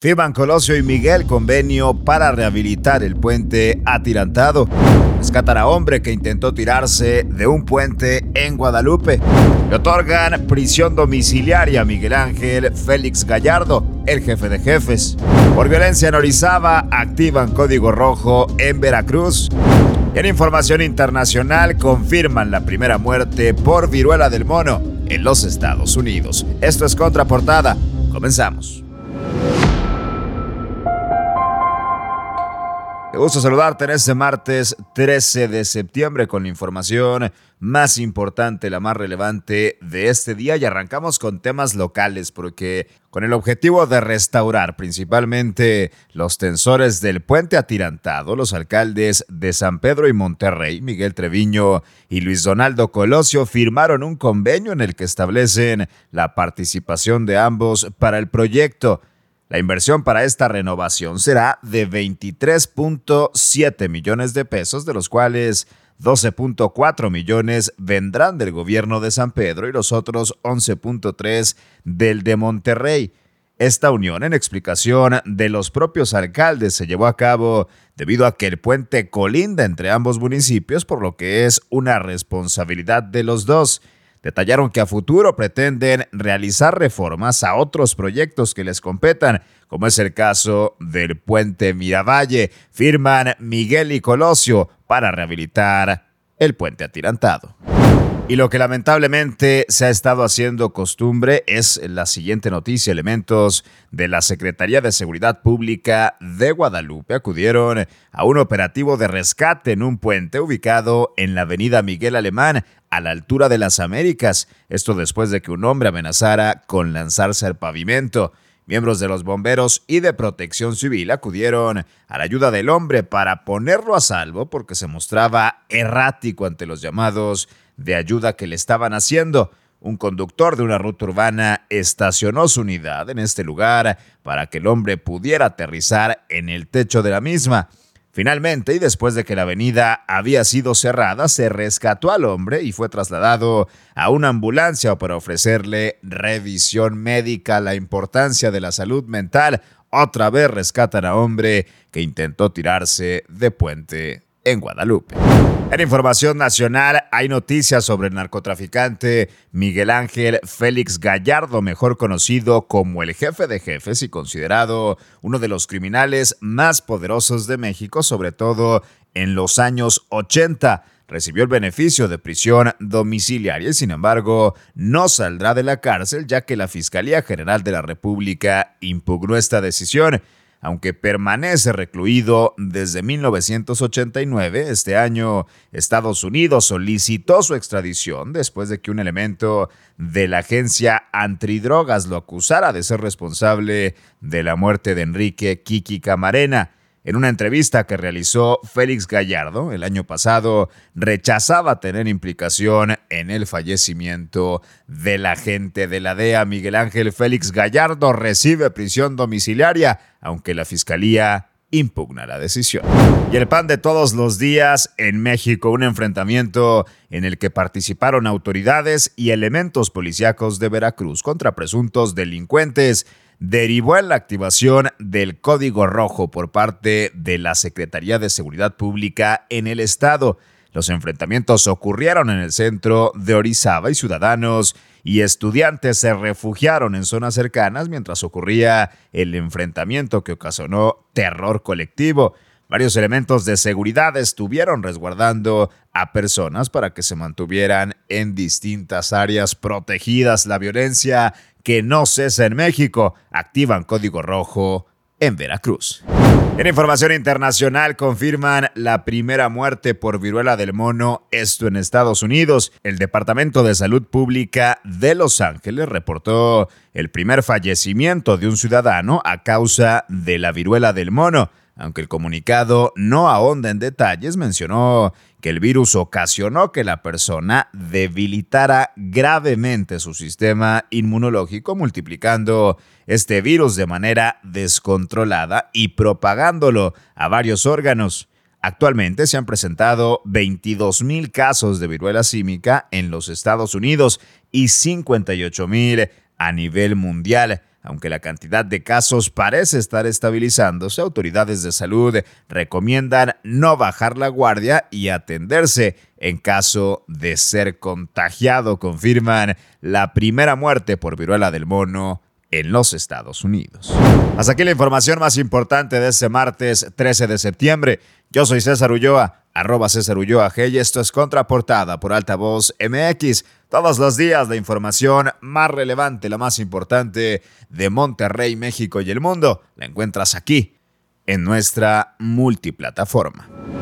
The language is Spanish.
Firman Colosio y Miguel convenio para rehabilitar el puente atirantado. Rescatan a hombre que intentó tirarse de un puente en Guadalupe. Le otorgan prisión domiciliaria a Miguel Ángel Félix Gallardo, el jefe de jefes. Por violencia en Orizaba, activan código rojo en Veracruz. en información internacional, confirman la primera muerte por viruela del mono en los Estados Unidos. Esto es Contraportada. Comenzamos. Me gusto saludarte en este martes 13 de septiembre con la información más importante, la más relevante de este día y arrancamos con temas locales porque con el objetivo de restaurar principalmente los tensores del puente atirantado, los alcaldes de San Pedro y Monterrey, Miguel Treviño y Luis Donaldo Colosio firmaron un convenio en el que establecen la participación de ambos para el proyecto. La inversión para esta renovación será de 23.7 millones de pesos, de los cuales 12.4 millones vendrán del gobierno de San Pedro y los otros 11.3 del de Monterrey. Esta unión, en explicación de los propios alcaldes, se llevó a cabo debido a que el puente colinda entre ambos municipios, por lo que es una responsabilidad de los dos. Detallaron que a futuro pretenden realizar reformas a otros proyectos que les competan, como es el caso del puente Miravalle. Firman Miguel y Colosio para rehabilitar el puente atirantado. Y lo que lamentablemente se ha estado haciendo costumbre es la siguiente noticia. Elementos de la Secretaría de Seguridad Pública de Guadalupe acudieron a un operativo de rescate en un puente ubicado en la avenida Miguel Alemán, a la altura de las Américas. Esto después de que un hombre amenazara con lanzarse al pavimento. Miembros de los bomberos y de protección civil acudieron a la ayuda del hombre para ponerlo a salvo porque se mostraba errático ante los llamados de ayuda que le estaban haciendo. Un conductor de una ruta urbana estacionó su unidad en este lugar para que el hombre pudiera aterrizar en el techo de la misma. Finalmente, y después de que la avenida había sido cerrada, se rescató al hombre y fue trasladado a una ambulancia para ofrecerle revisión médica. La importancia de la salud mental. Otra vez rescatan a hombre que intentó tirarse de puente en Guadalupe. En información nacional hay noticias sobre el narcotraficante Miguel Ángel Félix Gallardo, mejor conocido como el jefe de jefes y considerado uno de los criminales más poderosos de México, sobre todo en los años 80 recibió el beneficio de prisión domiciliaria y sin embargo no saldrá de la cárcel ya que la Fiscalía General de la República impugnó esta decisión. Aunque permanece recluido desde 1989, este año Estados Unidos solicitó su extradición después de que un elemento de la agencia antidrogas lo acusara de ser responsable de la muerte de Enrique Kiki Camarena. En una entrevista que realizó Félix Gallardo el año pasado, rechazaba tener implicación en el fallecimiento del agente de la DEA. Miguel Ángel Félix Gallardo recibe prisión domiciliaria, aunque la fiscalía impugna la decisión. Y el pan de todos los días en México, un enfrentamiento en el que participaron autoridades y elementos policíacos de Veracruz contra presuntos delincuentes derivó en la activación del Código Rojo por parte de la Secretaría de Seguridad Pública en el Estado. Los enfrentamientos ocurrieron en el centro de Orizaba y ciudadanos y estudiantes se refugiaron en zonas cercanas mientras ocurría el enfrentamiento que ocasionó terror colectivo. Varios elementos de seguridad estuvieron resguardando a personas para que se mantuvieran en distintas áreas protegidas. La violencia que no cesa en México activan código rojo en Veracruz. En información internacional confirman la primera muerte por viruela del mono, esto en Estados Unidos. El Departamento de Salud Pública de Los Ángeles reportó el primer fallecimiento de un ciudadano a causa de la viruela del mono. Aunque el comunicado no ahonda en detalles, mencionó que el virus ocasionó que la persona debilitara gravemente su sistema inmunológico, multiplicando este virus de manera descontrolada y propagándolo a varios órganos. Actualmente se han presentado 22.000 casos de viruela símica en los Estados Unidos y 58.000 a nivel mundial aunque la cantidad de casos parece estar estabilizándose, autoridades de salud recomiendan no bajar la guardia y atenderse en caso de ser contagiado. Confirman la primera muerte por viruela del mono en los Estados Unidos. Hasta aquí la información más importante de este martes 13 de septiembre. Yo soy César Ulloa, arroba César Ulloa G y esto es Contraportada por Altavoz MX. Todos los días la información más relevante, la más importante de Monterrey, México y el mundo, la encuentras aquí, en nuestra multiplataforma.